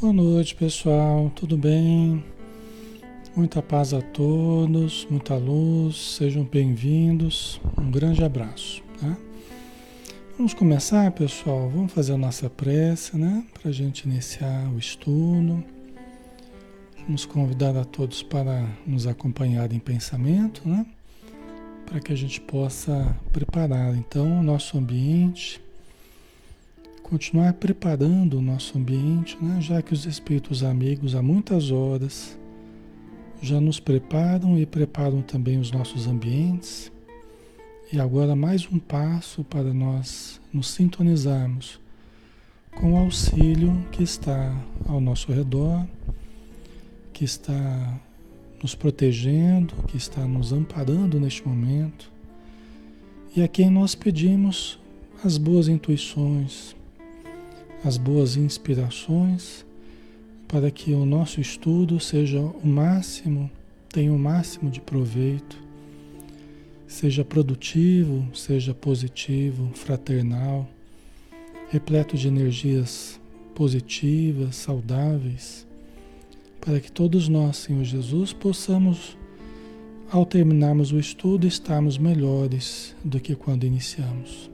Boa noite, pessoal. Tudo bem? Muita paz a todos, muita luz. Sejam bem-vindos. Um grande abraço, tá? Vamos começar, pessoal. Vamos fazer a nossa prece, né? Para a gente iniciar o estudo. Vamos convidar a todos para nos acompanhar em pensamento, né? Para que a gente possa preparar então o nosso ambiente continuar preparando o nosso ambiente, né? já que os espíritos amigos há muitas horas já nos preparam e preparam também os nossos ambientes. E agora mais um passo para nós nos sintonizarmos com o auxílio que está ao nosso redor, que está nos protegendo, que está nos amparando neste momento, e a quem nós pedimos as boas intuições, as boas inspirações para que o nosso estudo seja o máximo, tenha o máximo de proveito, seja produtivo, seja positivo, fraternal, repleto de energias positivas, saudáveis, para que todos nós, Senhor Jesus, possamos, ao terminarmos o estudo, estarmos melhores do que quando iniciamos.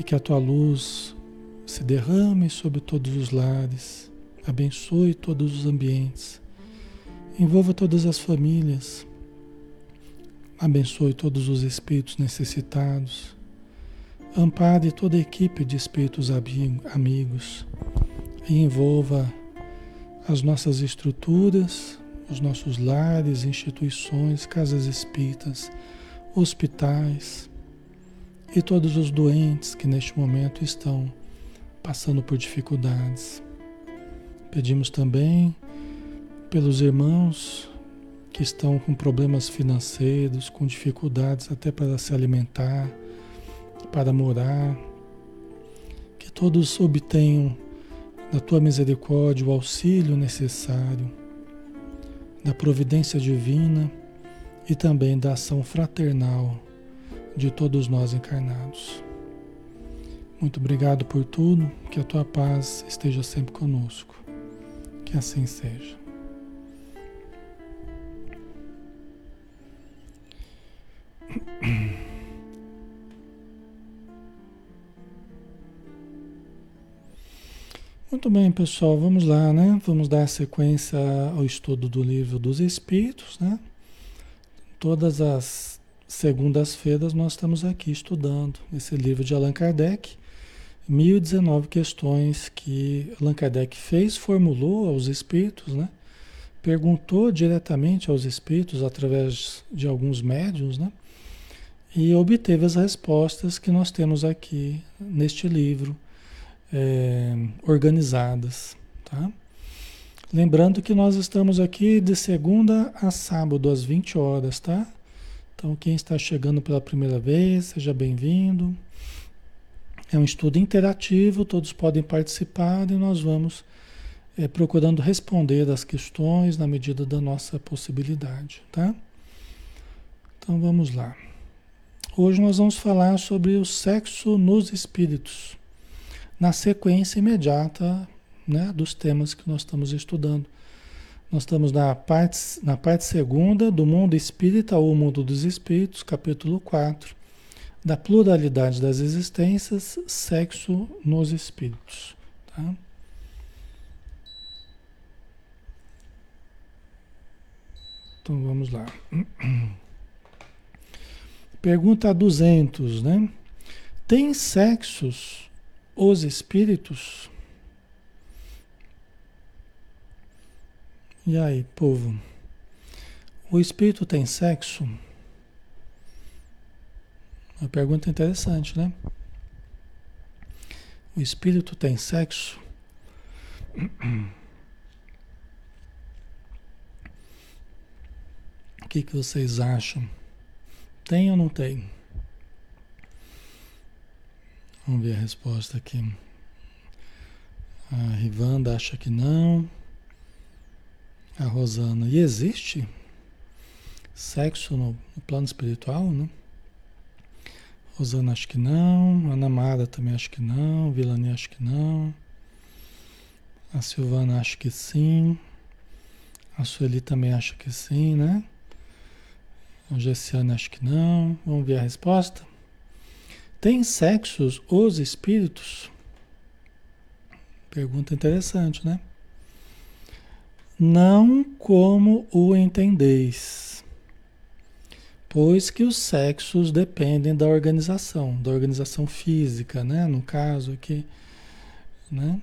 E que a tua luz se derrame sobre todos os lares, abençoe todos os ambientes, envolva todas as famílias, abençoe todos os espíritos necessitados, ampare toda a equipe de espíritos amigos e envolva as nossas estruturas, os nossos lares, instituições, casas espíritas, hospitais e todos os doentes que neste momento estão passando por dificuldades. Pedimos também pelos irmãos que estão com problemas financeiros, com dificuldades até para se alimentar, para morar, que todos obtenham da tua misericórdia o auxílio necessário, da providência divina e também da ação fraternal de todos nós encarnados. Muito obrigado por tudo, que a tua paz esteja sempre conosco. Que assim seja. Muito bem, pessoal, vamos lá, né? Vamos dar sequência ao estudo do livro dos Espíritos, né? Todas as segundas-feiras nós estamos aqui estudando esse livro de Allan Kardec 1019 questões que Allan Kardec fez, formulou aos espíritos, né? perguntou diretamente aos espíritos através de alguns médiums, né? e obteve as respostas que nós temos aqui neste livro, é, organizadas. Tá? Lembrando que nós estamos aqui de segunda a sábado, às 20 horas, tá? Então, quem está chegando pela primeira vez, seja bem-vindo. É um estudo interativo, todos podem participar e nós vamos é, procurando responder as questões na medida da nossa possibilidade, tá? Então vamos lá. Hoje nós vamos falar sobre o sexo nos espíritos, na sequência imediata né, dos temas que nós estamos estudando. Nós estamos na parte, na parte segunda do mundo espírita ou mundo dos espíritos, capítulo 4 da pluralidade das existências, sexo nos espíritos. Tá? Então vamos lá. Pergunta 200, né? Tem sexos os espíritos? E aí, povo? O espírito tem sexo? Uma pergunta interessante, né? O espírito tem sexo? O que, que vocês acham? Tem ou não tem? Vamos ver a resposta aqui. A Rivanda acha que não. A Rosana, e existe sexo no, no plano espiritual, né? Rosana acho que não. Ana Mara também acho que não. Vilani acho que não. A Silvana acha que sim. A Sueli também acha que sim, né? A Gessiana acha que não. Vamos ver a resposta. Tem sexos os espíritos? Pergunta interessante, né? Não como o entendeis, pois que os sexos dependem da organização, da organização física, né? No caso aqui, né?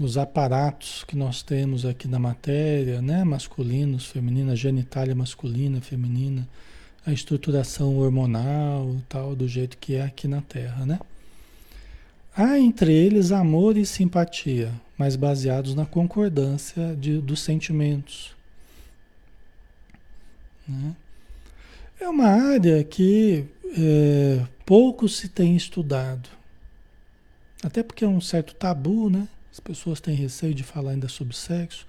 Os aparatos que nós temos aqui na matéria, né? Masculinos, femininos, genitália masculina, feminina, a estruturação hormonal, tal, do jeito que é aqui na Terra, né? Há entre eles amor e simpatia, mas baseados na concordância de, dos sentimentos. Né? É uma área que é, pouco se tem estudado. Até porque é um certo tabu, né? As pessoas têm receio de falar ainda sobre sexo.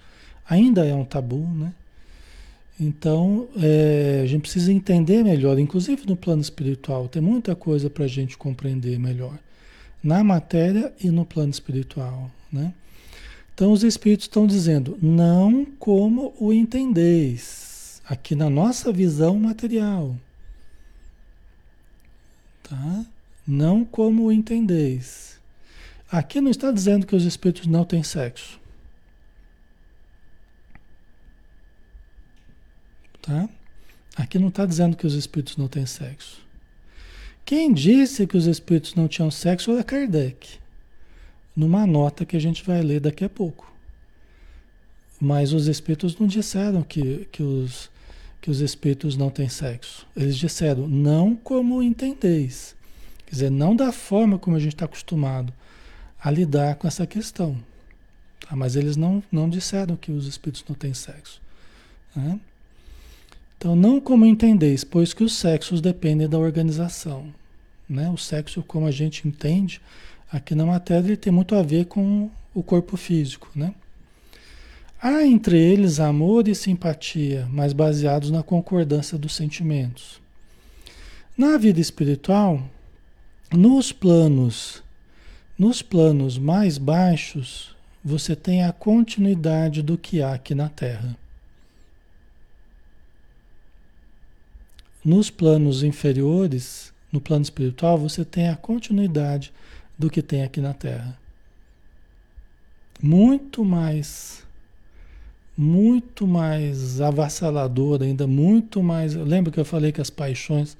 Ainda é um tabu, né? Então, é, a gente precisa entender melhor, inclusive no plano espiritual, tem muita coisa para a gente compreender melhor, na matéria e no plano espiritual, né? Então, os Espíritos estão dizendo, não como o entendeis, aqui na nossa visão material, tá? Não como entendeis. Aqui não está dizendo que os Espíritos não têm sexo. Tá? Aqui não está dizendo que os espíritos não têm sexo. Quem disse que os espíritos não tinham sexo é Kardec, numa nota que a gente vai ler daqui a pouco. Mas os espíritos não disseram que, que, os, que os espíritos não têm sexo. Eles disseram, não como entendeis. Quer dizer, não da forma como a gente está acostumado a lidar com essa questão. Tá? Mas eles não, não disseram que os espíritos não têm sexo. Né? Então, não como entendeis, pois que os sexos dependem da organização. Né? O sexo, como a gente entende, aqui na matéria, ele tem muito a ver com o corpo físico. Né? Há entre eles amor e simpatia, mas baseados na concordância dos sentimentos. Na vida espiritual, nos planos, nos planos mais baixos, você tem a continuidade do que há aqui na Terra. Nos planos inferiores, no plano espiritual, você tem a continuidade do que tem aqui na Terra. Muito mais, muito mais avassalador ainda, muito mais. Lembra que eu falei que as paixões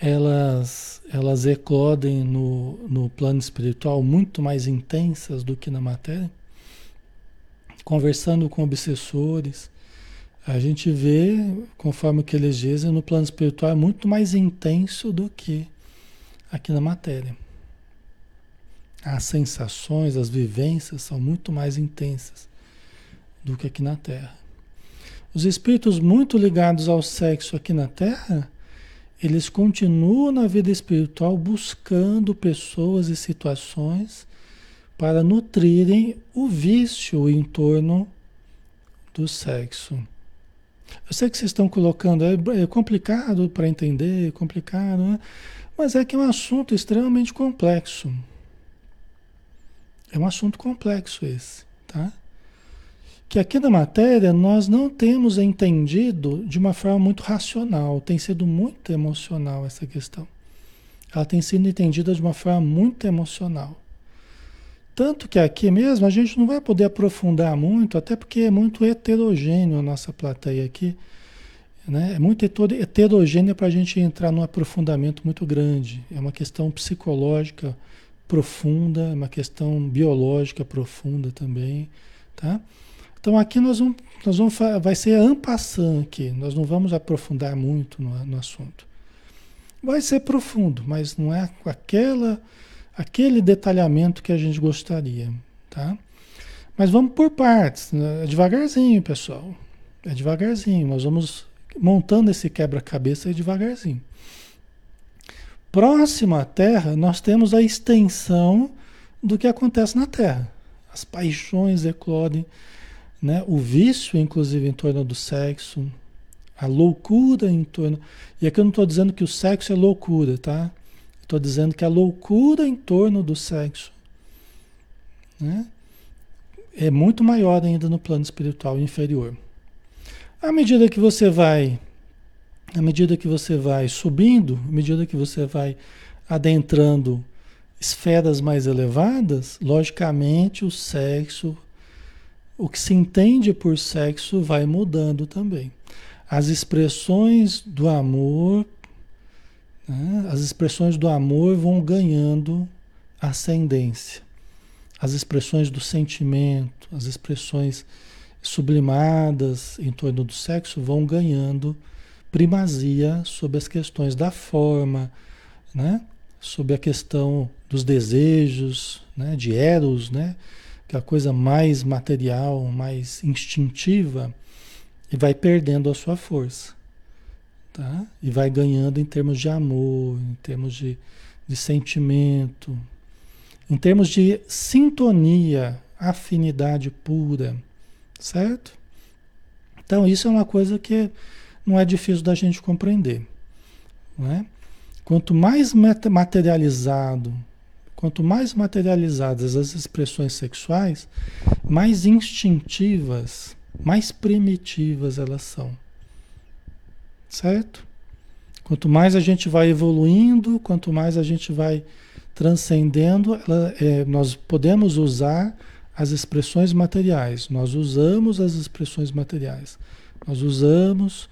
elas, elas eclodem no, no plano espiritual muito mais intensas do que na matéria? Conversando com obsessores, a gente vê, conforme o que eles dizem, no plano espiritual é muito mais intenso do que aqui na matéria. As sensações, as vivências são muito mais intensas do que aqui na Terra. Os espíritos muito ligados ao sexo aqui na Terra, eles continuam na vida espiritual buscando pessoas e situações para nutrirem o vício em torno do sexo. Eu sei que vocês estão colocando, é, é complicado para entender, é complicado, né? mas é que é um assunto extremamente complexo. É um assunto complexo esse, tá? Que aqui na matéria nós não temos entendido de uma forma muito racional, tem sido muito emocional essa questão. Ela tem sido entendida de uma forma muito emocional. Tanto que aqui mesmo a gente não vai poder aprofundar muito, até porque é muito heterogêneo a nossa plateia aqui. Né? É muito heterogênea para a gente entrar num aprofundamento muito grande. É uma questão psicológica profunda, é uma questão biológica profunda também. Tá? Então aqui nós vamos, nós vamos vai ser ampassando aqui, nós não vamos aprofundar muito no, no assunto. Vai ser profundo, mas não é aquela aquele detalhamento que a gente gostaria, tá? Mas vamos por partes, né? é devagarzinho, pessoal. É devagarzinho, nós vamos montando esse quebra-cabeça devagarzinho. Próximo à Terra, nós temos a extensão do que acontece na Terra. As paixões eclodem, né? o vício, inclusive, em torno do sexo, a loucura em torno. E aqui eu não estou dizendo que o sexo é loucura, tá? Estou dizendo que a loucura em torno do sexo, né? é muito maior ainda no plano espiritual inferior. À medida que você vai, à medida que você vai subindo, à medida que você vai adentrando esferas mais elevadas, logicamente o sexo, o que se entende por sexo vai mudando também. As expressões do amor, né, as expressões do amor vão ganhando ascendência. As expressões do sentimento, as expressões sublimadas em torno do sexo vão ganhando primazia sobre as questões da forma, né? sobre a questão dos desejos, né? de eros, né? Que é a coisa mais material, mais instintiva, e vai perdendo a sua força. Tá? E vai ganhando em termos de amor, em termos de, de sentimento, em termos de sintonia, afinidade pura, certo? Então isso é uma coisa que não é difícil da gente compreender. Né? Quanto mais materializado, quanto mais materializadas as expressões sexuais, mais instintivas, mais primitivas elas são. Certo? Quanto mais a gente vai evoluindo, quanto mais a gente vai transcendendo, ela, é, nós podemos usar as expressões materiais, nós usamos as expressões materiais, nós usamos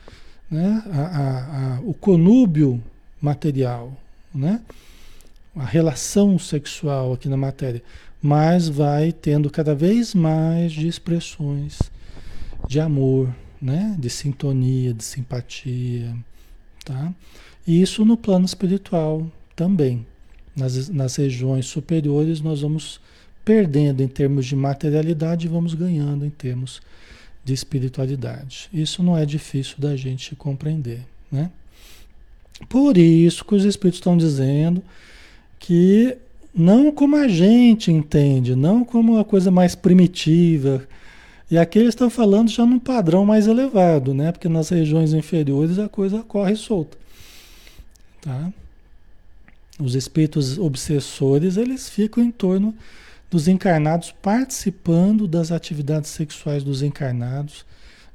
né, a, a, a, o conúbio material, né, a relação sexual aqui na matéria, mas vai tendo cada vez mais de expressões de amor, né, de sintonia, de simpatia, tá? E isso no plano espiritual também. Nas, nas regiões superiores nós vamos perdendo em termos de materialidade e vamos ganhando em termos de espiritualidade. Isso não é difícil da gente compreender, né? Por isso que os espíritos estão dizendo que não como a gente entende, não como uma coisa mais primitiva. E aqui eles estão falando já num padrão mais elevado, né? Porque nas regiões inferiores a coisa corre solta. Tá? Os espíritos obsessores, eles ficam em torno dos encarnados participando das atividades sexuais dos encarnados,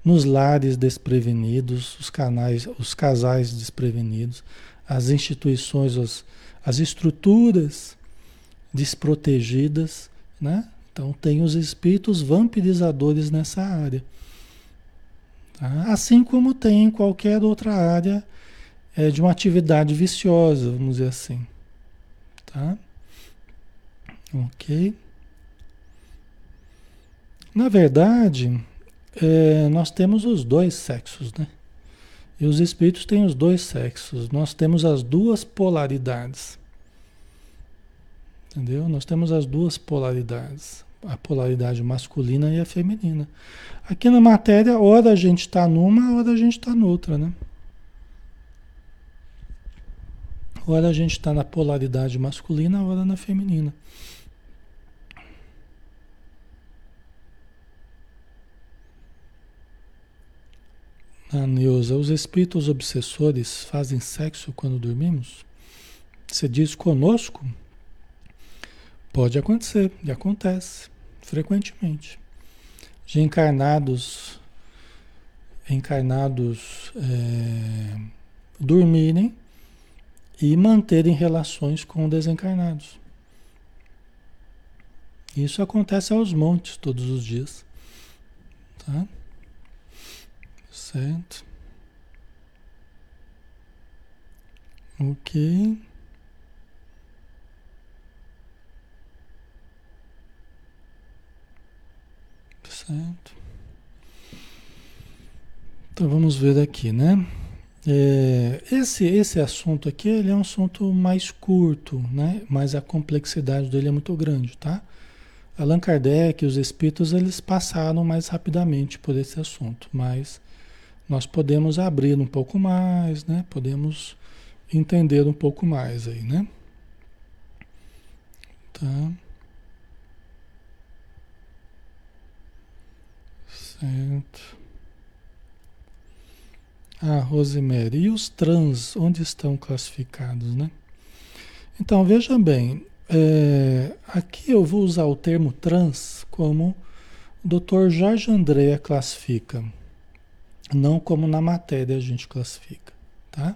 nos lares desprevenidos, os, canais, os casais desprevenidos, as instituições, as, as estruturas desprotegidas, né? Então tem os espíritos vampirizadores nessa área. Tá? Assim como tem em qualquer outra área é, de uma atividade viciosa, vamos dizer assim. Tá? Ok. Na verdade, é, nós temos os dois sexos, né? E os espíritos têm os dois sexos. Nós temos as duas polaridades. Entendeu? Nós temos as duas polaridades. A polaridade masculina e a feminina. Aqui na matéria, ora a gente está numa, ora a gente está noutra, né? Ora a gente está na polaridade masculina, ora na feminina. Ah, Neuza, os espíritos obsessores fazem sexo quando dormimos? Você diz conosco? Pode acontecer, e acontece frequentemente. De encarnados, encarnados é, dormirem e manterem relações com desencarnados. Isso acontece aos montes todos os dias. Tá? Certo. Ok. Certo. Então vamos ver aqui, né? É, esse, esse assunto aqui ele é um assunto mais curto, né? mas a complexidade dele é muito grande, tá? Allan Kardec e os espíritos eles passaram mais rapidamente por esse assunto, mas nós podemos abrir um pouco mais, né? Podemos entender um pouco mais aí, né? Tá. Certo. Ah, Rosemary, e os trans, onde estão classificados, né? Então, veja bem, é, aqui eu vou usar o termo trans como o Dr. Jorge Andréa classifica, não como na matéria a gente classifica, tá?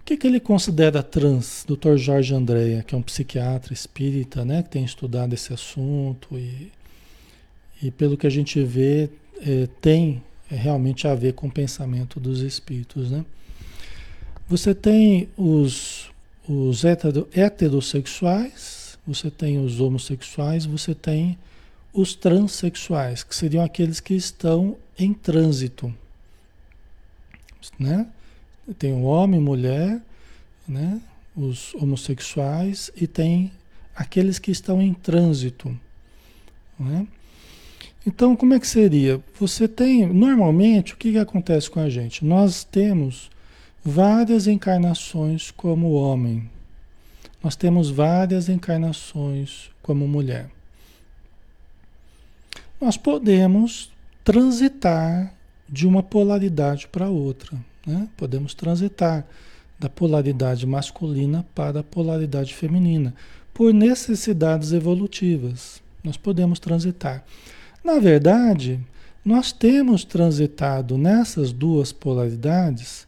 O que, que ele considera trans, Dr. Jorge Andréa, que é um psiquiatra espírita, né, que tem estudado esse assunto e, e pelo que a gente vê, é, tem realmente a ver com o pensamento dos espíritos, né? Você tem os, os heterossexuais, você tem os homossexuais, você tem os transexuais, que seriam aqueles que estão em trânsito. Né? Tem o homem, mulher, né? os homossexuais e tem aqueles que estão em trânsito. Né? Então, como é que seria? Você tem, normalmente, o que, que acontece com a gente? Nós temos várias encarnações como homem. Nós temos várias encarnações como mulher. Nós podemos transitar de uma polaridade para outra. Né? Podemos transitar da polaridade masculina para a polaridade feminina, por necessidades evolutivas. Nós podemos transitar. Na verdade, nós temos transitado nessas duas polaridades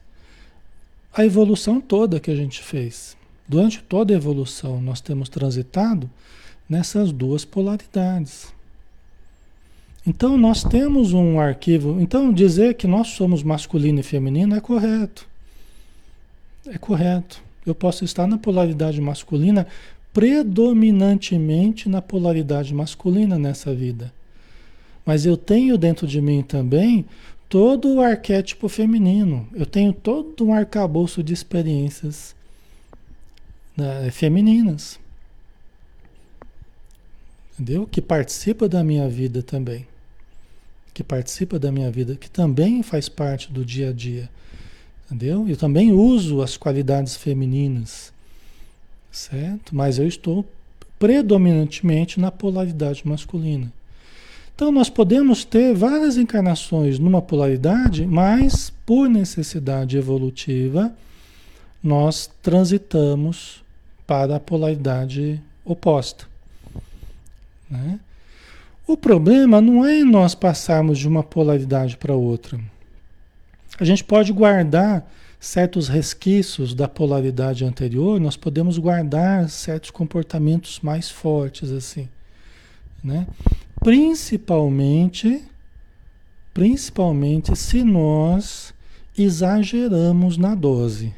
a evolução toda que a gente fez. Durante toda a evolução, nós temos transitado nessas duas polaridades. Então, nós temos um arquivo. Então, dizer que nós somos masculino e feminino é correto. É correto. Eu posso estar na polaridade masculina, predominantemente na polaridade masculina nessa vida. Mas eu tenho dentro de mim também todo o arquétipo feminino. Eu tenho todo um arcabouço de experiências né, femininas. Entendeu? Que participa da minha vida também. Que participa da minha vida, que também faz parte do dia a dia. Entendeu? Eu também uso as qualidades femininas. Certo? Mas eu estou predominantemente na polaridade masculina. Então nós podemos ter várias encarnações numa polaridade, mas por necessidade evolutiva nós transitamos para a polaridade oposta. Né? O problema não é nós passarmos de uma polaridade para outra. A gente pode guardar certos resquícios da polaridade anterior, nós podemos guardar certos comportamentos mais fortes assim, né? Principalmente, principalmente se nós exageramos na dose.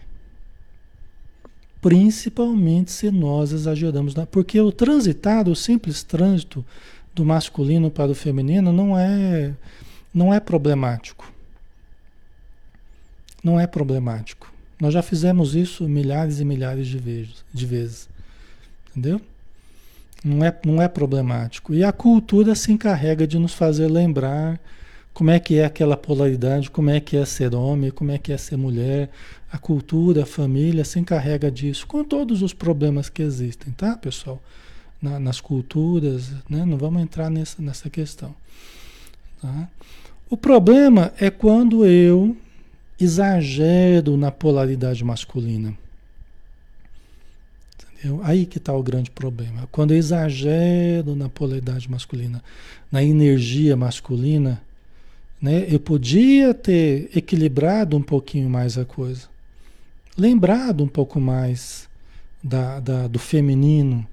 Principalmente se nós exageramos na, porque o transitado, o simples trânsito do masculino para o feminino não é não é problemático. Não é problemático. Nós já fizemos isso milhares e milhares de vezes, de vezes. Entendeu? Não é, não é problemático. E a cultura se encarrega de nos fazer lembrar como é que é aquela polaridade, como é que é ser homem, como é que é ser mulher. A cultura, a família se encarrega disso, com todos os problemas que existem, tá, pessoal? Na, nas culturas, né? Não vamos entrar nessa, nessa questão. Tá? O problema é quando eu exagero na polaridade masculina. Entendeu? Aí que está o grande problema. Quando eu exagero na polaridade masculina, na energia masculina, né, eu podia ter equilibrado um pouquinho mais a coisa. Lembrado um pouco mais da, da, do feminino,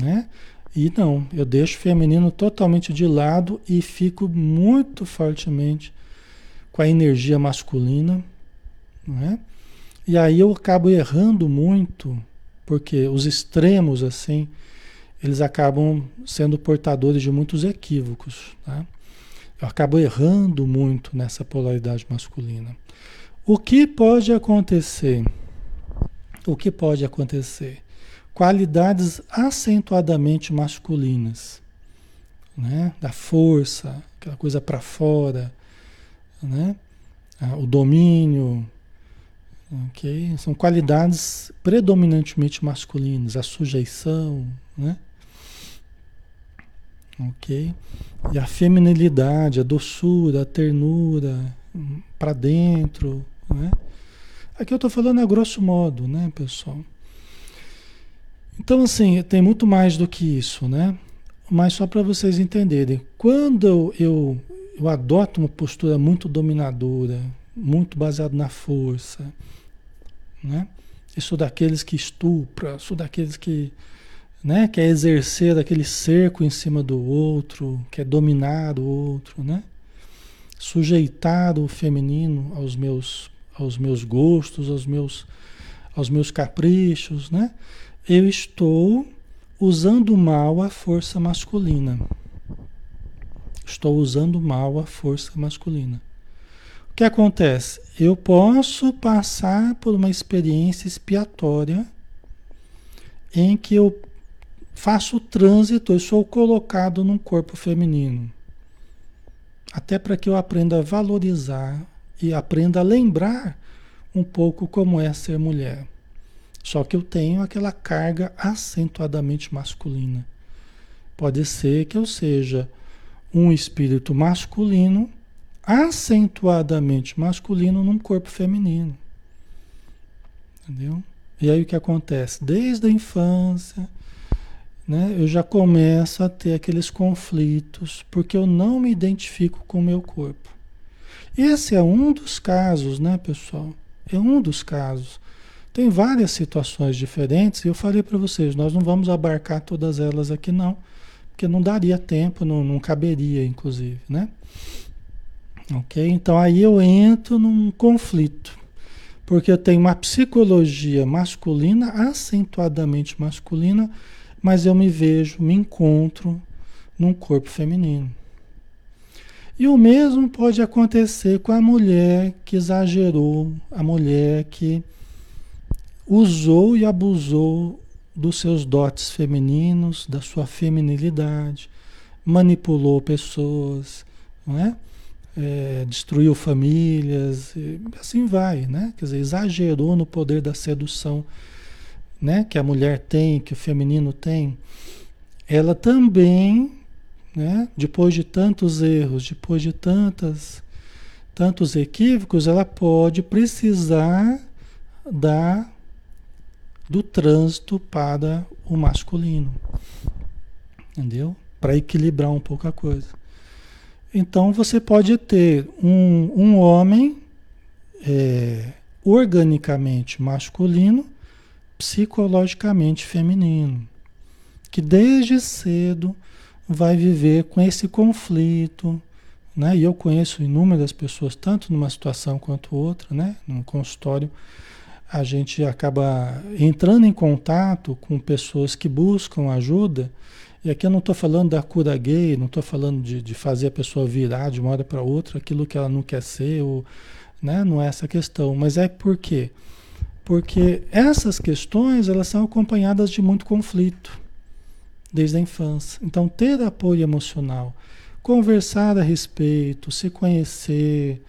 né? E não, eu deixo o feminino totalmente de lado e fico muito fortemente com a energia masculina, né? E aí eu acabo errando muito porque os extremos, assim, eles acabam sendo portadores de muitos equívocos. Tá? Eu acabo errando muito nessa polaridade masculina. O que pode acontecer? O que pode acontecer? Qualidades acentuadamente masculinas, né? Da força, aquela coisa para fora, né? Ah, o domínio, Ok? São qualidades predominantemente masculinas, a sujeição, né? Ok? E a feminilidade, a doçura, a ternura hum, para dentro, né? Aqui eu estou falando a grosso modo, né, pessoal? Então, assim, tem muito mais do que isso, né? mas só para vocês entenderem, quando eu, eu adoto uma postura muito dominadora, muito baseada na força, né? Eu sou daqueles que estupra, sou daqueles que né, quer exercer aquele cerco em cima do outro, quer dominar o outro, né? Sujeitar o feminino aos meus, aos meus gostos, aos meus, aos meus caprichos, né? Eu estou usando mal a força masculina. Estou usando mal a força masculina. O que acontece? Eu posso passar por uma experiência expiatória em que eu faço o trânsito, eu sou colocado num corpo feminino. Até para que eu aprenda a valorizar e aprenda a lembrar um pouco como é ser mulher. Só que eu tenho aquela carga acentuadamente masculina. Pode ser que eu seja um espírito masculino, acentuadamente masculino, num corpo feminino. Entendeu? E aí o que acontece? Desde a infância, né, eu já começo a ter aqueles conflitos, porque eu não me identifico com o meu corpo. Esse é um dos casos, né, pessoal? É um dos casos. Tem várias situações diferentes e eu falei para vocês, nós não vamos abarcar todas elas aqui não, porque não daria tempo, não, não caberia, inclusive, né? Ok? Então aí eu entro num conflito, porque eu tenho uma psicologia masculina, acentuadamente masculina, mas eu me vejo, me encontro num corpo feminino. E o mesmo pode acontecer com a mulher que exagerou, a mulher que usou e abusou dos seus dotes femininos, da sua feminilidade, manipulou pessoas, não é? É, destruiu famílias, assim vai, né? Quer dizer, exagerou no poder da sedução, né? Que a mulher tem, que o feminino tem. Ela também, né? Depois de tantos erros, depois de tantas, tantos equívocos, ela pode precisar da do trânsito para o masculino. Entendeu? Para equilibrar um pouco a coisa. Então você pode ter um, um homem é, organicamente masculino, psicologicamente feminino, que desde cedo vai viver com esse conflito, né? E eu conheço inúmeras pessoas, tanto numa situação quanto outra, né? Num consultório, a gente acaba entrando em contato com pessoas que buscam ajuda. E aqui eu não estou falando da cura gay, não estou falando de, de fazer a pessoa virar de uma hora para outra aquilo que ela não quer ser, ou, né? não é essa questão. Mas é por quê? Porque essas questões elas são acompanhadas de muito conflito desde a infância. Então, ter apoio emocional, conversar a respeito, se conhecer,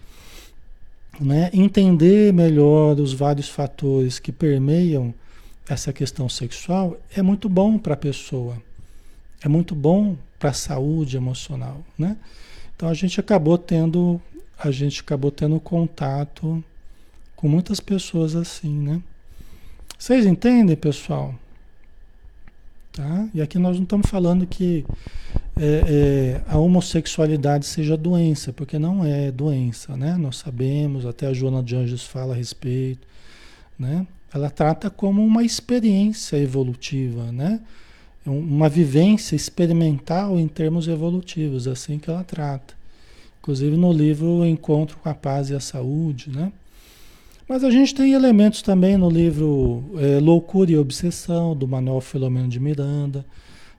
né, entender melhor os vários fatores que permeiam essa questão sexual é muito bom para a pessoa, é muito bom para a saúde emocional, né? Então a gente acabou tendo, a gente acabou tendo contato com muitas pessoas assim, né? Vocês entendem, pessoal? Tá? E aqui nós não estamos falando que é, é, a homossexualidade seja doença, porque não é doença, né? Nós sabemos, até a Joana de Anjos fala a respeito, né? Ela trata como uma experiência evolutiva, né? Uma vivência experimental em termos evolutivos, é assim que ela trata. Inclusive no livro Encontro com a Paz e a Saúde, né? Mas a gente tem elementos também no livro é, Loucura e Obsessão, do Manuel Filomeno de Miranda,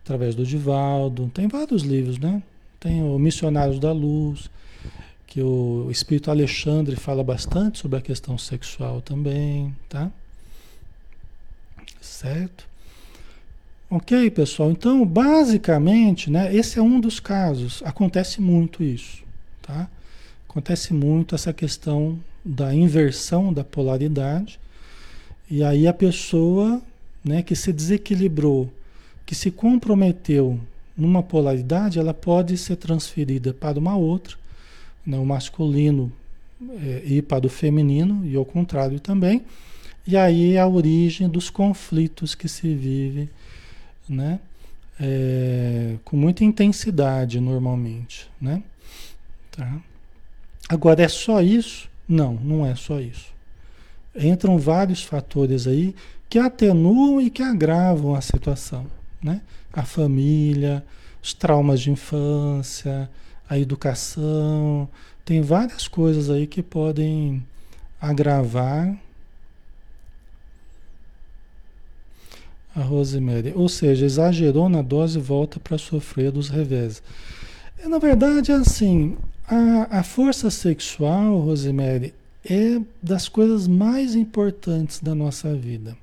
através do Divaldo. Tem vários livros, né? Tem o Missionários da Luz, que o Espírito Alexandre fala bastante sobre a questão sexual também, tá? Certo? Ok, pessoal? Então, basicamente, né, esse é um dos casos. Acontece muito isso, tá? Acontece muito essa questão da inversão da polaridade. E aí a pessoa, né, que se desequilibrou que se comprometeu numa polaridade, ela pode ser transferida para uma outra, né, o masculino é, ir para o feminino e ao contrário também. E aí é a origem dos conflitos que se vive, né? É, com muita intensidade normalmente, né? Tá? Agora é só isso? Não, não é só isso. Entram vários fatores aí que atenuam e que agravam a situação, né? A família, os traumas de infância, a educação, tem várias coisas aí que podem agravar a Rosemary. Ou seja, exagerou na dose e volta para sofrer dos revés. É, na verdade, é assim, a, a força sexual, Rosemary, é das coisas mais importantes da nossa vida.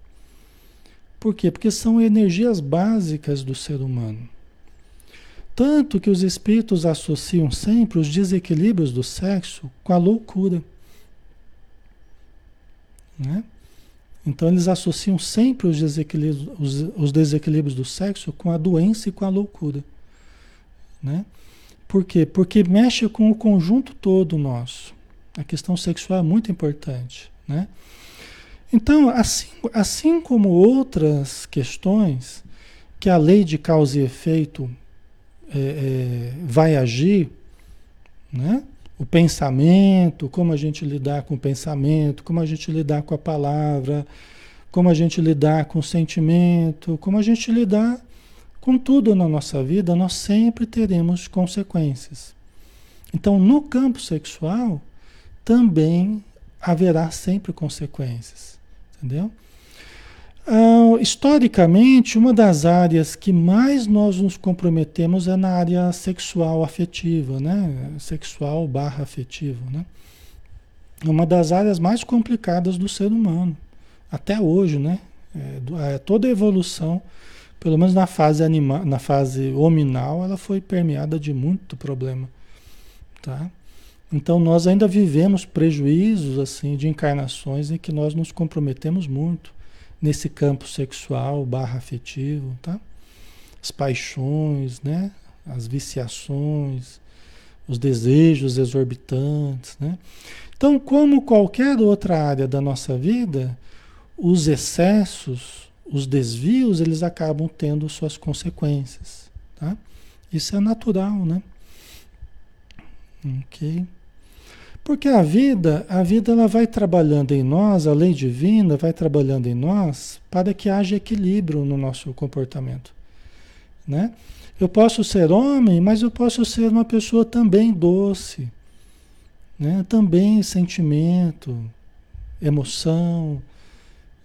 Por quê? Porque são energias básicas do ser humano. Tanto que os espíritos associam sempre os desequilíbrios do sexo com a loucura. Né? Então eles associam sempre os desequilíbrios, os, os desequilíbrios do sexo com a doença e com a loucura. Né? Por quê? Porque mexe com o conjunto todo nosso. A questão sexual é muito importante. Né? Então, assim, assim como outras questões que a lei de causa e efeito é, é, vai agir, né? o pensamento, como a gente lidar com o pensamento, como a gente lidar com a palavra, como a gente lidar com o sentimento, como a gente lidar com tudo na nossa vida, nós sempre teremos consequências. Então, no campo sexual, também haverá sempre consequências, entendeu? Uh, historicamente, uma das áreas que mais nós nos comprometemos é na área sexual afetiva, né? Sexual barra afetivo, né? Uma das áreas mais complicadas do ser humano, até hoje, né? É, é, toda a evolução, pelo menos na fase animal, na fase hominal, ela foi permeada de muito problema, tá? Então nós ainda vivemos prejuízos assim de encarnações em que nós nos comprometemos muito nesse campo sexual barra afetivo, tá? As paixões, né? As viciações, os desejos exorbitantes, né? Então, como qualquer outra área da nossa vida, os excessos, os desvios, eles acabam tendo suas consequências, tá? Isso é natural, né? Ok. Porque a vida, a vida ela vai trabalhando em nós, a lei divina vai trabalhando em nós para que haja equilíbrio no nosso comportamento, né? Eu posso ser homem, mas eu posso ser uma pessoa também doce, né? Também sentimento, emoção,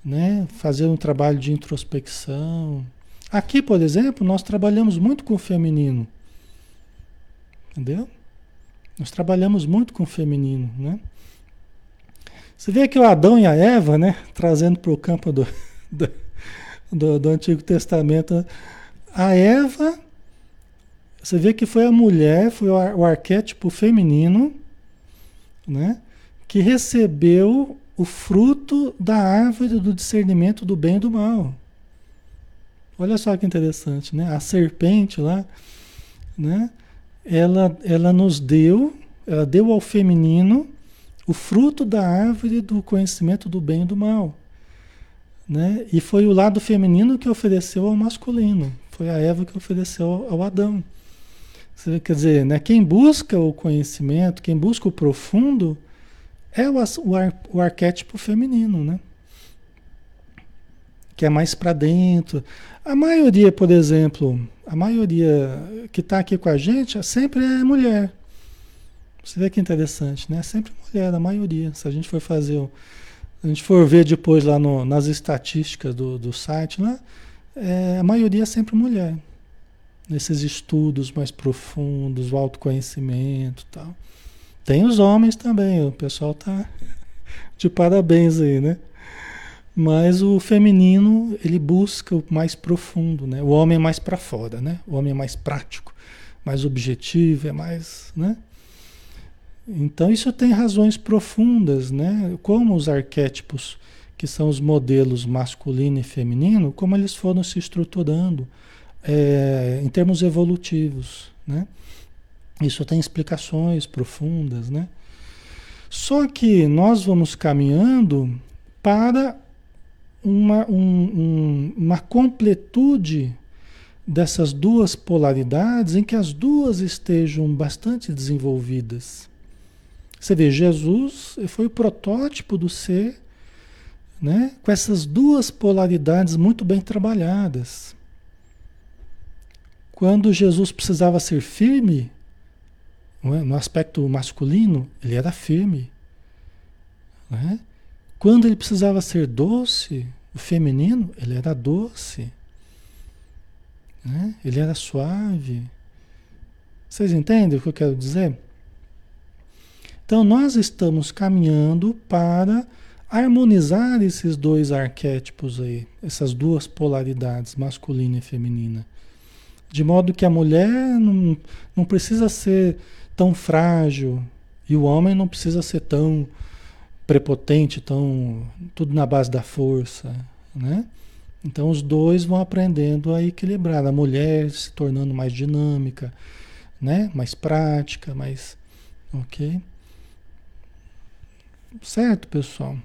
né? Fazer um trabalho de introspecção. Aqui, por exemplo, nós trabalhamos muito com o feminino. Entendeu? Nós trabalhamos muito com o feminino, né? Você vê que o Adão e a Eva, né, trazendo para o campo do, do, do, do, Antigo Testamento, a Eva, você vê que foi a mulher, foi o, o arquétipo feminino, né, que recebeu o fruto da árvore do discernimento do bem e do mal. Olha só que interessante, né? A serpente lá, né? ela, ela nos deu, ela deu ao feminino o fruto da árvore do conhecimento do bem e do mal. Né? E foi o lado feminino que ofereceu ao masculino. Foi a Eva que ofereceu ao Adão. Quer dizer, né? quem busca o conhecimento, quem busca o profundo, é o, o, ar, o arquétipo feminino, né? Que é mais para dentro. A maioria, por exemplo, a maioria que está aqui com a gente sempre é mulher. Você vê que interessante, né? Sempre mulher, a maioria. Se a gente for fazer, a gente for ver depois lá no, nas estatísticas do, do site, né? É, a maioria é sempre mulher. Nesses estudos mais profundos, o autoconhecimento e tal. Tem os homens também, o pessoal tá de parabéns aí, né? Mas o feminino, ele busca o mais profundo, né? O homem é mais para fora, né? O homem é mais prático, mais objetivo, é mais, né? Então isso tem razões profundas, né? Como os arquétipos, que são os modelos masculino e feminino, como eles foram se estruturando é, em termos evolutivos, né? Isso tem explicações profundas, né? Só que nós vamos caminhando para uma, um, um, uma completude dessas duas polaridades em que as duas estejam bastante desenvolvidas. Você vê, Jesus foi o protótipo do ser, né, com essas duas polaridades muito bem trabalhadas. Quando Jesus precisava ser firme, no aspecto masculino, ele era firme. Né? Quando ele precisava ser doce, o feminino, ele era doce. Né? Ele era suave. Vocês entendem o que eu quero dizer? Então, nós estamos caminhando para harmonizar esses dois arquétipos aí, essas duas polaridades, masculina e feminina. De modo que a mulher não, não precisa ser tão frágil e o homem não precisa ser tão prepotente, tão tudo na base da força, né? Então os dois vão aprendendo a equilibrar. A mulher se tornando mais dinâmica, né? Mais prática, mais, ok? Certo, pessoal?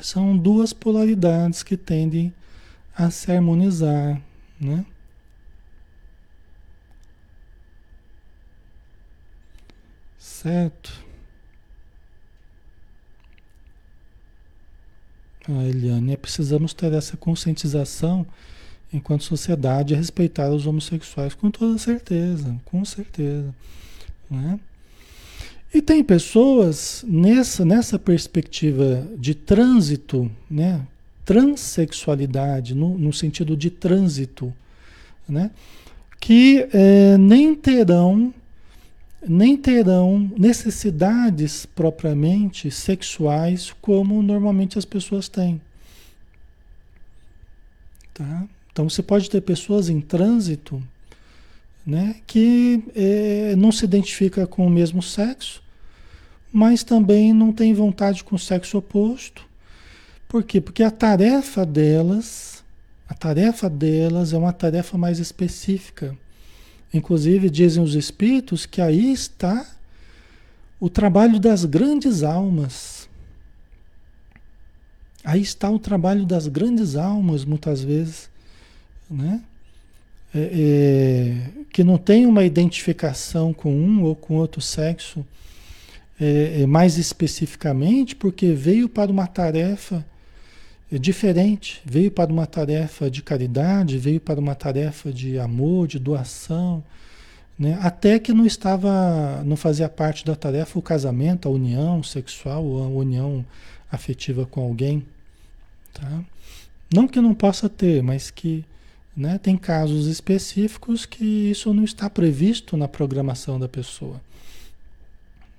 São duas polaridades que tendem a se harmonizar, né? Certo? Ah, Eliane, precisamos ter essa conscientização enquanto sociedade a respeitar os homossexuais com toda certeza, com certeza. Né? E tem pessoas nessa, nessa perspectiva de trânsito, né? transexualidade, no, no sentido de trânsito, né? que é, nem terão nem terão necessidades propriamente sexuais como normalmente as pessoas têm. Tá? Então você pode ter pessoas em trânsito né, que é, não se identifica com o mesmo sexo, mas também não tem vontade com o sexo oposto. Por quê? Porque a tarefa delas, a tarefa delas é uma tarefa mais específica. Inclusive, dizem os espíritos que aí está o trabalho das grandes almas. Aí está o trabalho das grandes almas, muitas vezes, né? É, é, que não tem uma identificação com um ou com outro sexo, é, é mais especificamente porque veio para uma tarefa diferente, veio para uma tarefa de caridade, veio para uma tarefa de amor, de doação, né? até que não estava, não fazia parte da tarefa o casamento, a união sexual, a união afetiva com alguém. Tá? Não que não possa ter, mas que né, tem casos específicos que isso não está previsto na programação da pessoa.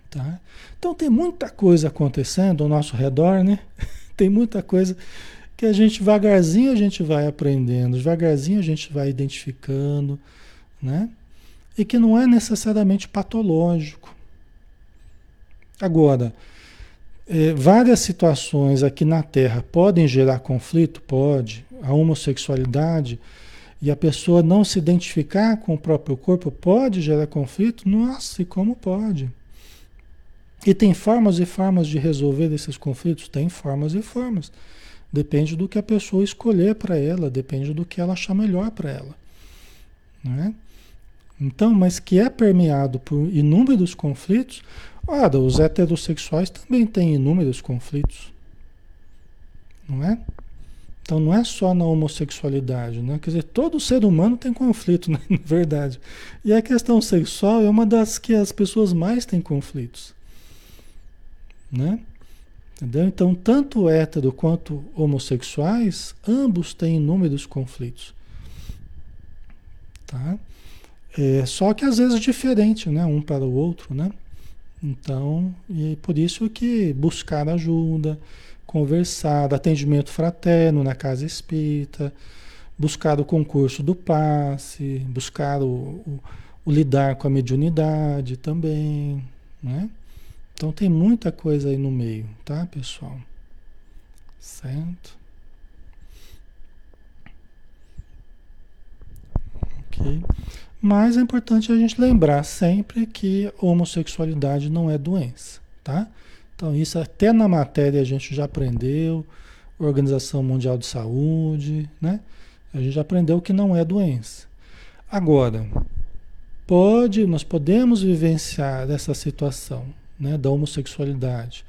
Tá? Então tem muita coisa acontecendo ao nosso redor, né? Tem muita coisa que a gente devagarzinho a gente vai aprendendo, devagarzinho a gente vai identificando, né? E que não é necessariamente patológico. Agora, é, várias situações aqui na Terra podem gerar conflito? Pode. A homossexualidade e a pessoa não se identificar com o próprio corpo pode gerar conflito? Nossa, e como pode? E tem formas e formas de resolver esses conflitos? Tem formas e formas. Depende do que a pessoa escolher para ela, depende do que ela achar melhor para ela. Né? Então, mas que é permeado por inúmeros conflitos, ora, os heterossexuais também têm inúmeros conflitos. Não é? Então não é só na homossexualidade, né? Quer dizer, todo ser humano tem conflito, né? na verdade. E a questão sexual é uma das que as pessoas mais têm conflitos né? Entendeu? Então, tanto hétero quanto homossexuais, ambos têm inúmeros conflitos. Tá? É, só que às vezes diferente, né? Um para o outro, né? Então, e por isso que buscar ajuda, conversar, atendimento fraterno na casa espírita, buscar o concurso do passe, buscar o, o, o lidar com a mediunidade também, né? Então tem muita coisa aí no meio, tá, pessoal? Certo? Ok. Mas é importante a gente lembrar sempre que homossexualidade não é doença, tá? Então isso até na matéria a gente já aprendeu, Organização Mundial de Saúde, né? A gente já aprendeu que não é doença. Agora, pode, nós podemos vivenciar essa situação né, da homossexualidade,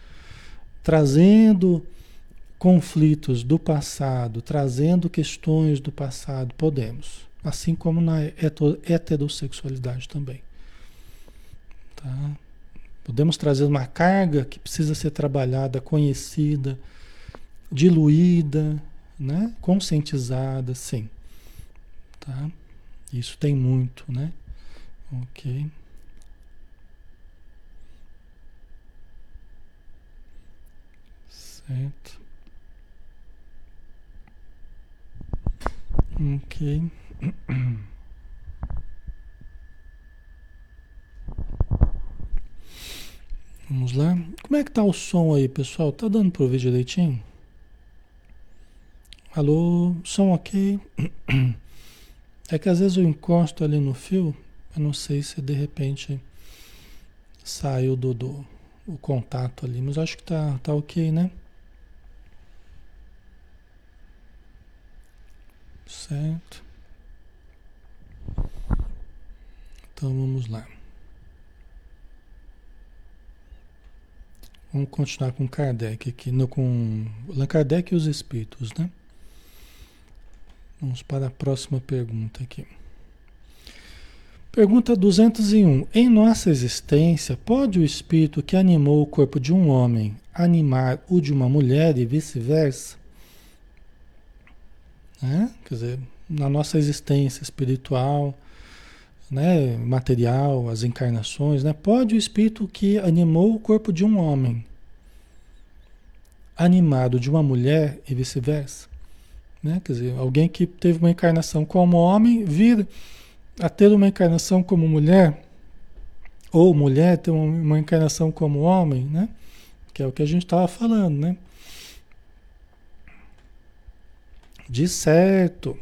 trazendo conflitos do passado, trazendo questões do passado, podemos. Assim como na heterossexualidade também. Tá? Podemos trazer uma carga que precisa ser trabalhada, conhecida, diluída, né? conscientizada, sim. Tá? Isso tem muito, né? Ok. Certo. Ok. Vamos lá. Como é que tá o som aí, pessoal? Tá dando para ouvir direitinho? Alô, som ok? É que às vezes eu encosto ali no fio, eu não sei se de repente saiu do, do o contato ali, mas acho que tá, tá ok, né? Certo. Então vamos lá. Vamos continuar com Kardec aqui, no, com Allan Kardec e os espíritos, né? Vamos para a próxima pergunta aqui. Pergunta 201. Em nossa existência, pode o espírito que animou o corpo de um homem animar o de uma mulher e vice-versa? Né? Quer dizer, na nossa existência espiritual, né, material, as encarnações, né, pode o espírito que animou o corpo de um homem animado de uma mulher e vice-versa? Né? Quer dizer, alguém que teve uma encarnação como homem vir a ter uma encarnação como mulher, ou mulher ter uma encarnação como homem, né? Que é o que a gente estava falando, né? De certo,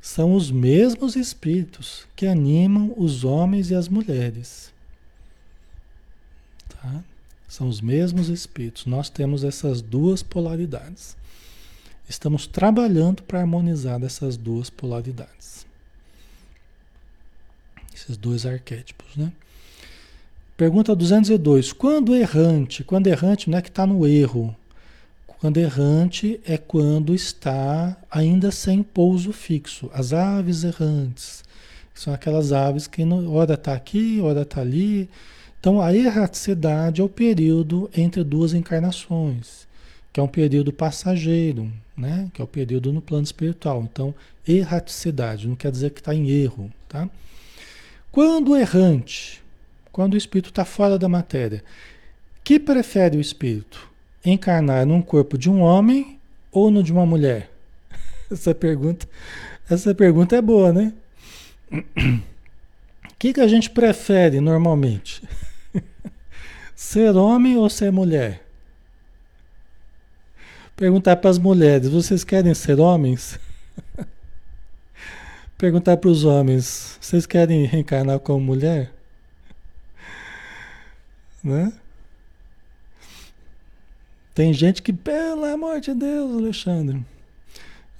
são os mesmos espíritos que animam os homens e as mulheres. Tá? São os mesmos espíritos. Nós temos essas duas polaridades. Estamos trabalhando para harmonizar essas duas polaridades. Esses dois arquétipos, né? Pergunta 202. Quando errante? Quando errante não é que está no erro. Quando errante é quando está ainda sem pouso fixo. As aves errantes. São aquelas aves que não, hora está aqui, hora está ali. Então a erraticidade é o período entre duas encarnações, que é um período passageiro, né? Que é o período no plano espiritual. Então, erraticidade não quer dizer que está em erro, tá? Quando errante, quando o espírito está fora da matéria, que prefere o espírito? Encarnar num corpo de um homem ou no de uma mulher? Essa pergunta, essa pergunta é boa, né? O que, que a gente prefere normalmente? ser homem ou ser mulher? Perguntar para as mulheres: vocês querem ser homens? Perguntar para os homens: vocês querem reencarnar como mulher? Né? Tem gente que, pelo amor de Deus, Alexandre.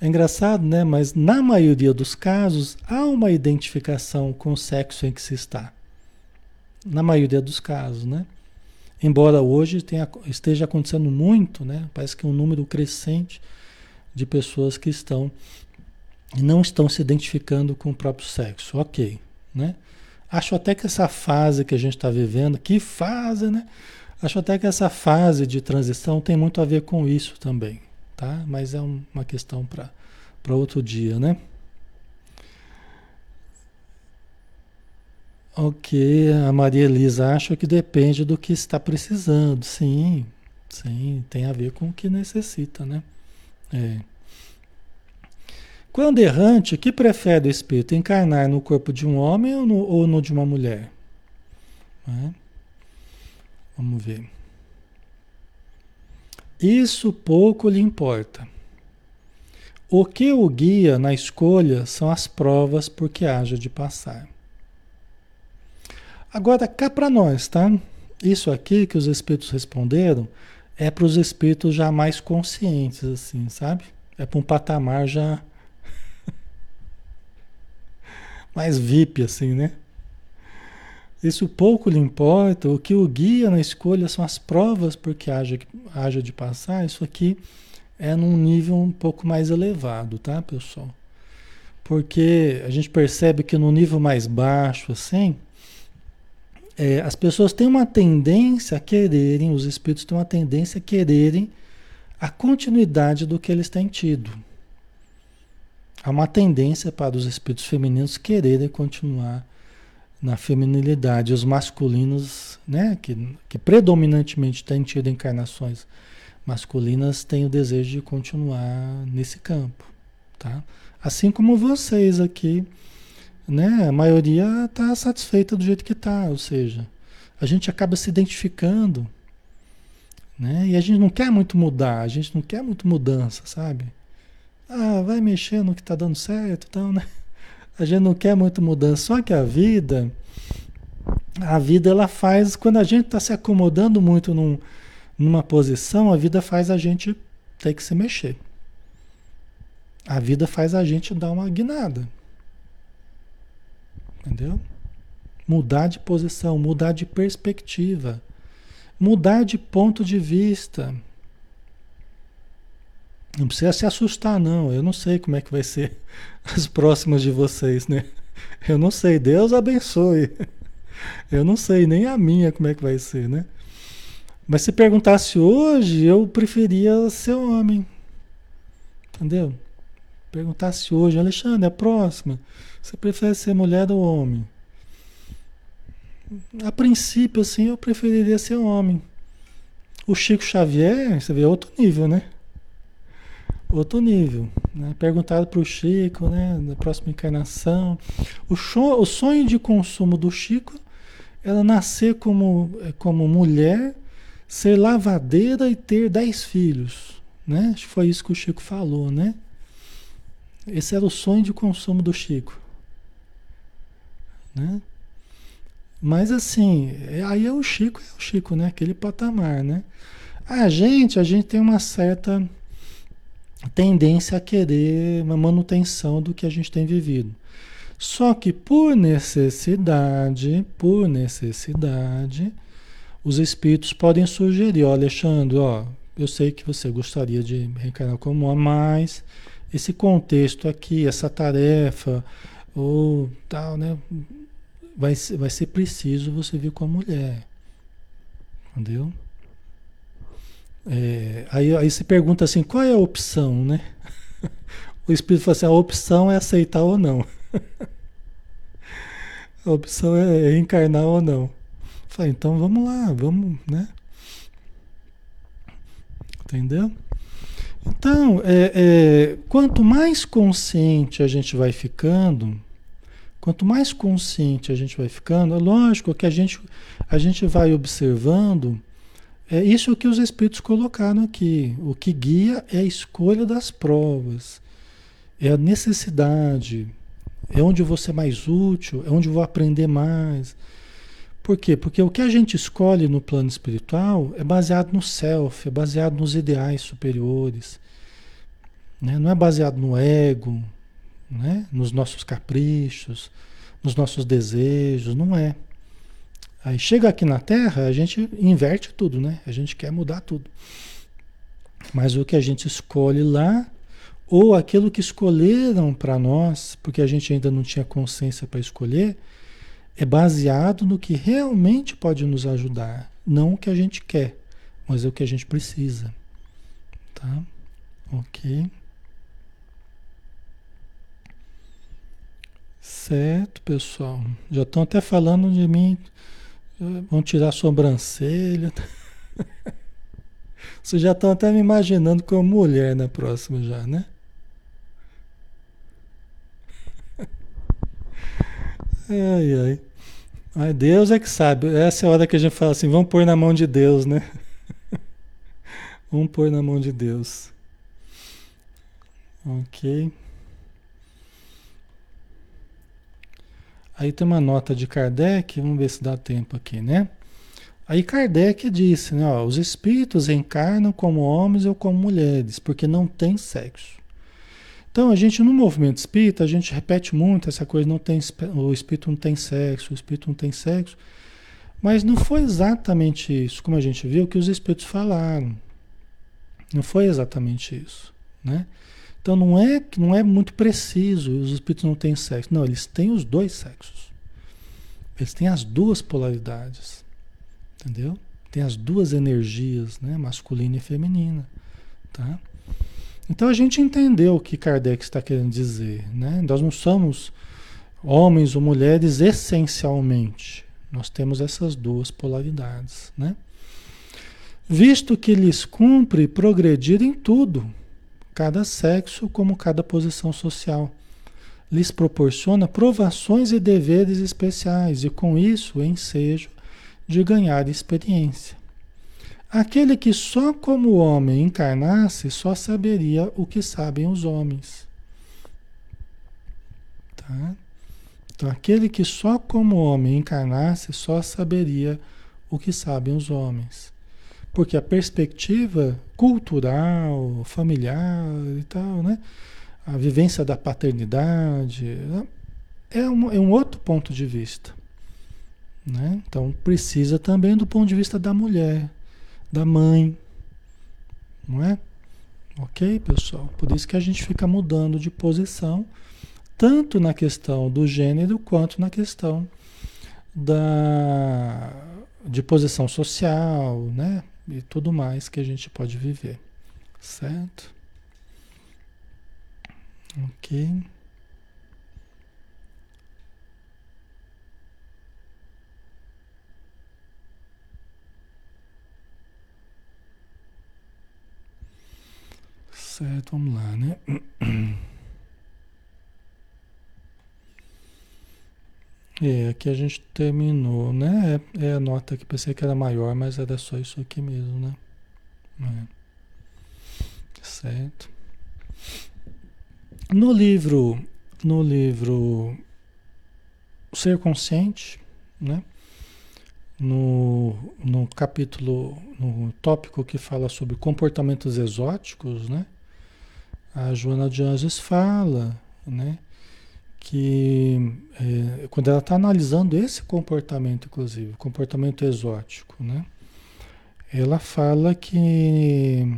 É engraçado, né? Mas na maioria dos casos há uma identificação com o sexo em que se está. Na maioria dos casos, né? Embora hoje tenha, esteja acontecendo muito, né? Parece que um número crescente de pessoas que estão não estão se identificando com o próprio sexo. Ok, né? Acho até que essa fase que a gente está vivendo, que fase, né? Acho até que essa fase de transição tem muito a ver com isso também, tá? Mas é uma questão para outro dia, né? Ok, a Maria Elisa acha que depende do que está precisando. Sim, sim, tem a ver com o que necessita, né? É. Quando errante, que prefere o espírito? Encarnar no corpo de um homem ou no, ou no de uma mulher? É? Vamos ver. Isso pouco lhe importa. O que o guia na escolha são as provas por que haja de passar. Agora, cá para nós, tá? Isso aqui que os espíritos responderam é para os espíritos já mais conscientes, assim, sabe? É para um patamar já mais VIP assim, né? Isso pouco lhe importa, o que o guia na escolha são as provas porque haja, haja de passar, isso aqui é num nível um pouco mais elevado, tá, pessoal? Porque a gente percebe que no nível mais baixo, assim, é, as pessoas têm uma tendência a quererem, os espíritos têm uma tendência a quererem a continuidade do que eles têm tido. Há uma tendência para os espíritos femininos quererem continuar na feminilidade. Os masculinos, né, que, que predominantemente têm tido encarnações masculinas, têm o desejo de continuar nesse campo. Tá? Assim como vocês aqui né? A maioria está satisfeita do jeito que está, ou seja, a gente acaba se identificando, né? E a gente não quer muito mudar, a gente não quer muito mudança, sabe? Ah, vai mexer no que está dando certo, então, né? A gente não quer muito mudança, só que a vida, a vida ela faz, quando a gente está se acomodando muito num, numa posição, a vida faz a gente ter que se mexer. A vida faz a gente dar uma guinada. Entendeu? Mudar de posição, mudar de perspectiva, mudar de ponto de vista. Não precisa se assustar, não. Eu não sei como é que vai ser as próximas de vocês, né? Eu não sei. Deus abençoe. Eu não sei nem a minha como é que vai ser, né? Mas se perguntasse hoje, eu preferia ser homem. Entendeu? Perguntasse hoje, Alexandre, a próxima. Você prefere ser mulher ou homem? A princípio, assim, eu preferiria ser homem. O Chico Xavier, você vê, é outro nível, né? Outro nível. Né? Perguntado para o Chico, né? Na próxima encarnação. O, o sonho de consumo do Chico era nascer como, como mulher, ser lavadeira e ter dez filhos. Né? Acho que foi isso que o Chico falou, né? Esse era o sonho de consumo do Chico. Né? Mas assim, é, aí é o Chico, é o Chico, né? Aquele patamar, né? A gente, a gente tem uma certa tendência a querer uma manutenção do que a gente tem vivido. Só que por necessidade, por necessidade, os espíritos podem sugerir, ó, Alexandre, ó, eu sei que você gostaria de reencarnar como homem, mas esse contexto aqui, essa tarefa, ou tal, né? vai, vai ser preciso você vir com a mulher. Entendeu? É, aí, aí você pergunta assim, qual é a opção, né? O Espírito fala assim, a opção é aceitar ou não. a opção é encarnar ou não. Fala, então vamos lá, vamos, né? Entendeu? Então, é, é, quanto mais consciente a gente vai ficando, Quanto mais consciente a gente vai ficando, é lógico que a gente, a gente vai observando. É isso que os espíritos colocaram aqui. O que guia é a escolha das provas, é a necessidade, é onde eu vou ser mais útil, é onde eu vou aprender mais. Por quê? Porque o que a gente escolhe no plano espiritual é baseado no self, é baseado nos ideais superiores. Né? Não é baseado no ego, né? nos nossos caprichos, nos nossos desejos, não é. Aí chega aqui na Terra, a gente inverte tudo, né? A gente quer mudar tudo. Mas o que a gente escolhe lá, ou aquilo que escolheram para nós, porque a gente ainda não tinha consciência para escolher, é baseado no que realmente pode nos ajudar, não o que a gente quer, mas é o que a gente precisa. Tá? Ok. Certo, pessoal. Já estão até falando de mim. Vão tirar a sobrancelha. Vocês já estão até me imaginando como mulher na próxima já, né? Ai, ai. Ai, Deus é que sabe. Essa é a hora que a gente fala assim, vamos pôr na mão de Deus, né? vamos pôr na mão de Deus. Ok. Aí tem uma nota de Kardec, vamos ver se dá tempo aqui, né? Aí Kardec disse, né, ó, os espíritos encarnam como homens ou como mulheres, porque não tem sexo. Então, a gente no movimento espírita, a gente repete muito essa coisa, não tem, o espírito não tem sexo, o espírito não tem sexo. Mas não foi exatamente isso, como a gente viu, que os espíritos falaram. Não foi exatamente isso, né? Então não é não é muito preciso, os espíritos não têm sexo. Não, eles têm os dois sexos. Eles têm as duas polaridades. Entendeu? Tem as duas energias, né, masculina e feminina, tá? Então a gente entendeu o que Kardec está querendo dizer, né? Nós não somos homens ou mulheres essencialmente. Nós temos essas duas polaridades, né? Visto que lhes cumpre progredir em tudo, cada sexo como cada posição social. Lhes proporciona provações e deveres especiais e com isso ensejo de ganhar experiência. Aquele que só como homem encarnasse só saberia o que sabem os homens. Tá? Então, aquele que só como homem encarnasse só saberia o que sabem os homens. Porque a perspectiva cultural, familiar e tal, né? A vivência da paternidade é um, é um outro ponto de vista. Né? Então precisa também do ponto de vista da mulher, da mãe, não é? Ok, pessoal? Por isso que a gente fica mudando de posição, tanto na questão do gênero quanto na questão da, de posição social, né? E tudo mais que a gente pode viver, certo? Ok. Certo, vamos lá, né? É, aqui a gente terminou, né? É, é, a nota que pensei que era maior, mas era só isso aqui mesmo, né? É. Certo. No livro, no livro Ser Consciente, né? No, no capítulo, no tópico que fala sobre comportamentos exóticos, né? A Joana de Anjos fala, né? Que é, quando ela está analisando esse comportamento, inclusive, comportamento exótico, né? Ela fala que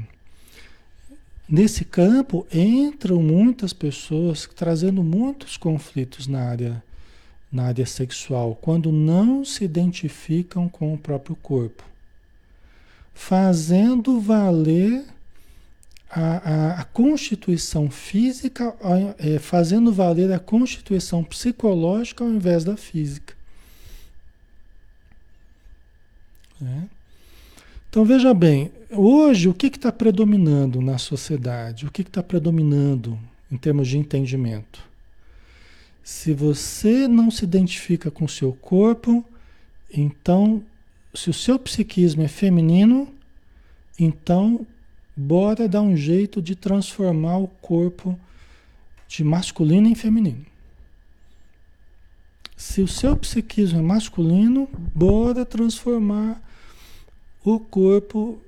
nesse campo entram muitas pessoas trazendo muitos conflitos na área, na área sexual, quando não se identificam com o próprio corpo, fazendo valer a, a, a constituição física, é, fazendo valer a constituição psicológica ao invés da física. É. Então veja bem, hoje o que está predominando na sociedade? O que está predominando em termos de entendimento? Se você não se identifica com o seu corpo, então, se o seu psiquismo é feminino, então bora dar um jeito de transformar o corpo de masculino em feminino. Se o seu psiquismo é masculino, bora transformar o corpo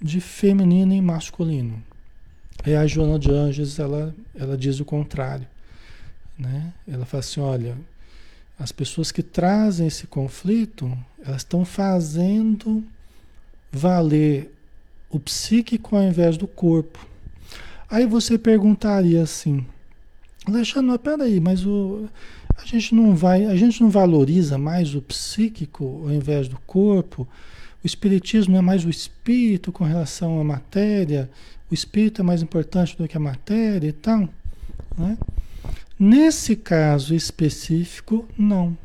de feminino em masculino. E a Joana de Anjos, ela, ela diz o contrário. Né? Ela fala assim, olha, as pessoas que trazem esse conflito, elas estão fazendo valer o psíquico ao invés do corpo. Aí você perguntaria assim, Alexandre, mas peraí, mas o, a gente não vai, a gente não valoriza mais o psíquico ao invés do corpo? O espiritismo é mais o espírito com relação à matéria? O espírito é mais importante do que a matéria e tal? Né? Nesse caso específico, não.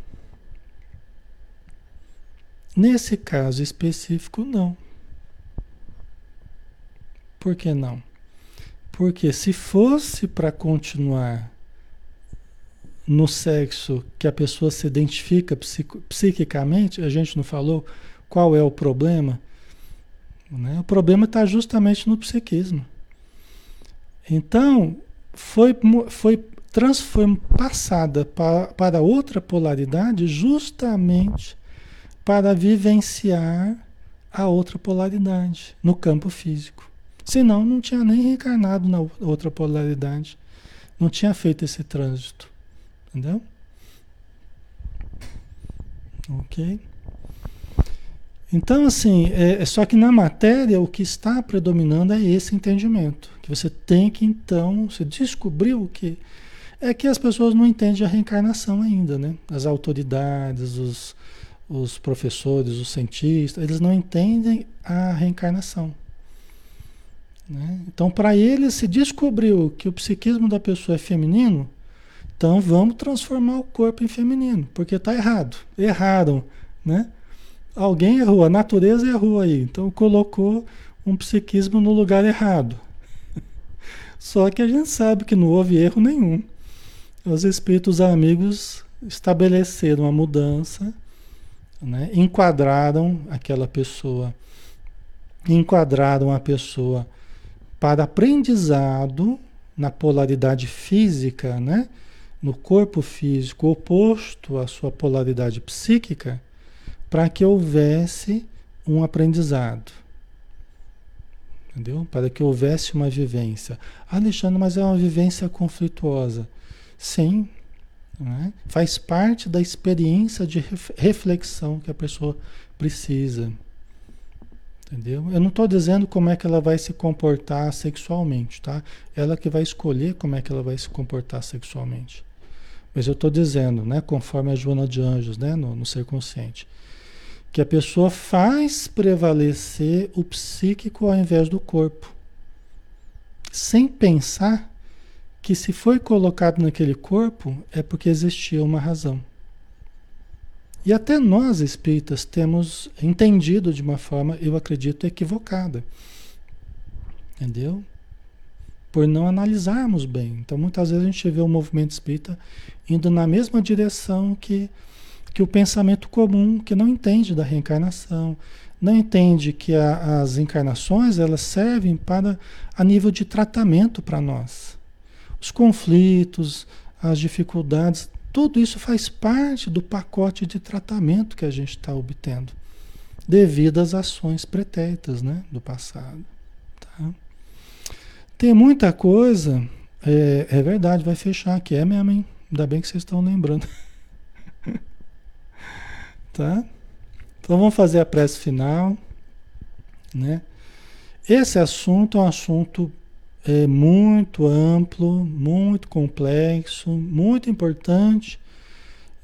Nesse caso específico, não. Por que não? Porque se fosse para continuar no sexo que a pessoa se identifica psiquicamente, a gente não falou qual é o problema. Né? O problema está justamente no psiquismo. Então, foi, foi, trans, foi passada para, para outra polaridade justamente para vivenciar a outra polaridade no campo físico. Senão não tinha nem reencarnado na outra polaridade. não tinha feito esse trânsito. Entendeu? Ok? Então, assim, é, é, só que na matéria o que está predominando é esse entendimento. Que você tem que, então, você descobriu que. É que as pessoas não entendem a reencarnação ainda, né? As autoridades, os, os professores, os cientistas, eles não entendem a reencarnação. Né? Então, para eles, se descobriu que o psiquismo da pessoa é feminino, então vamos transformar o corpo em feminino, porque está errado. Erraram, né? Alguém errou, a natureza errou aí. Então colocou um psiquismo no lugar errado. Só que a gente sabe que não houve erro nenhum. Os espíritos amigos estabeleceram a mudança, né? enquadraram aquela pessoa, enquadraram a pessoa para aprendizado na polaridade física, né? no corpo físico oposto à sua polaridade psíquica para que houvesse um aprendizado. Entendeu? Para que houvesse uma vivência. Alexandre, mas é uma vivência conflituosa. Sim, é? faz parte da experiência de reflexão que a pessoa precisa. Entendeu? Eu não estou dizendo como é que ela vai se comportar sexualmente, tá? Ela que vai escolher como é que ela vai se comportar sexualmente. Mas eu estou dizendo, né, conforme a Joana de Anjos, né, no, no ser consciente que a pessoa faz prevalecer o psíquico ao invés do corpo, sem pensar que se foi colocado naquele corpo é porque existia uma razão. E até nós espíritas temos entendido de uma forma, eu acredito, equivocada. Entendeu? Por não analisarmos bem. Então, muitas vezes a gente vê o movimento espírita indo na mesma direção que que o pensamento comum, que não entende da reencarnação, não entende que a, as encarnações elas servem para a nível de tratamento para nós. Os conflitos, as dificuldades, tudo isso faz parte do pacote de tratamento que a gente está obtendo, devido às ações pretéritas né, do passado. Tá? Tem muita coisa, é, é verdade, vai fechar aqui, é mesmo, hein? Ainda bem que vocês estão lembrando. Tá? Então vamos fazer a prece final. Né? Esse assunto é um assunto é, muito amplo, muito complexo, muito importante.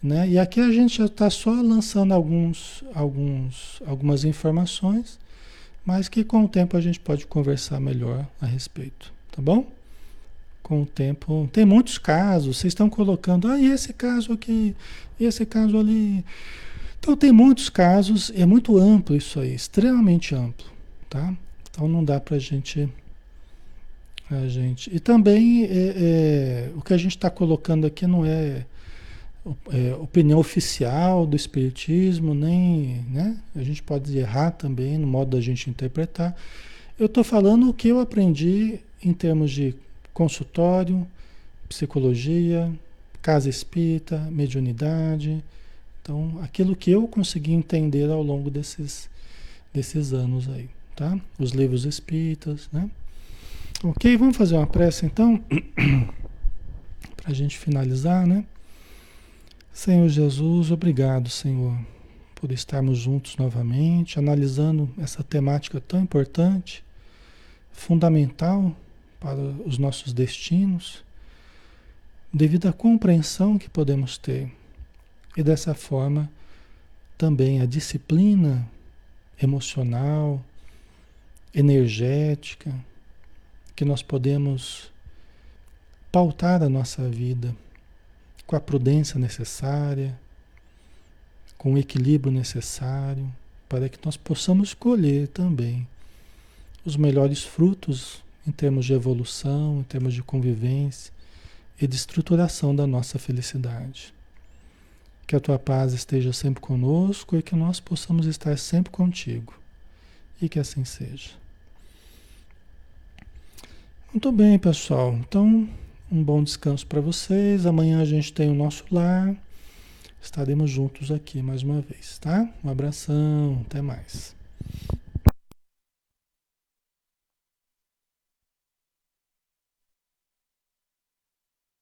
Né? E aqui a gente já está só lançando alguns, alguns, algumas informações, mas que com o tempo a gente pode conversar melhor a respeito, tá bom? Com o tempo. Tem muitos casos, vocês estão colocando, ah, esse caso aqui, esse caso ali. Então tem muitos casos, é muito amplo isso aí, extremamente amplo, tá? Então não dá para a gente, a gente. E também é, é, o que a gente está colocando aqui não é, é, opinião oficial do espiritismo, nem, né? A gente pode errar também no modo da gente interpretar. Eu estou falando o que eu aprendi em termos de consultório, psicologia, casa espírita, mediunidade então, aquilo que eu consegui entender ao longo desses, desses anos aí, tá? Os livros espíritas, né? Ok, vamos fazer uma prece então, para a gente finalizar, né? Senhor Jesus, obrigado, Senhor, por estarmos juntos novamente, analisando essa temática tão importante, fundamental para os nossos destinos, devido à compreensão que podemos ter e dessa forma, também a disciplina emocional, energética, que nós podemos pautar a nossa vida com a prudência necessária, com o equilíbrio necessário, para que nós possamos colher também os melhores frutos em termos de evolução, em termos de convivência e de estruturação da nossa felicidade. Que a tua paz esteja sempre conosco e que nós possamos estar sempre contigo. E que assim seja. Muito bem, pessoal. Então, um bom descanso para vocês. Amanhã a gente tem o nosso lar. Estaremos juntos aqui mais uma vez, tá? Um abração, até mais.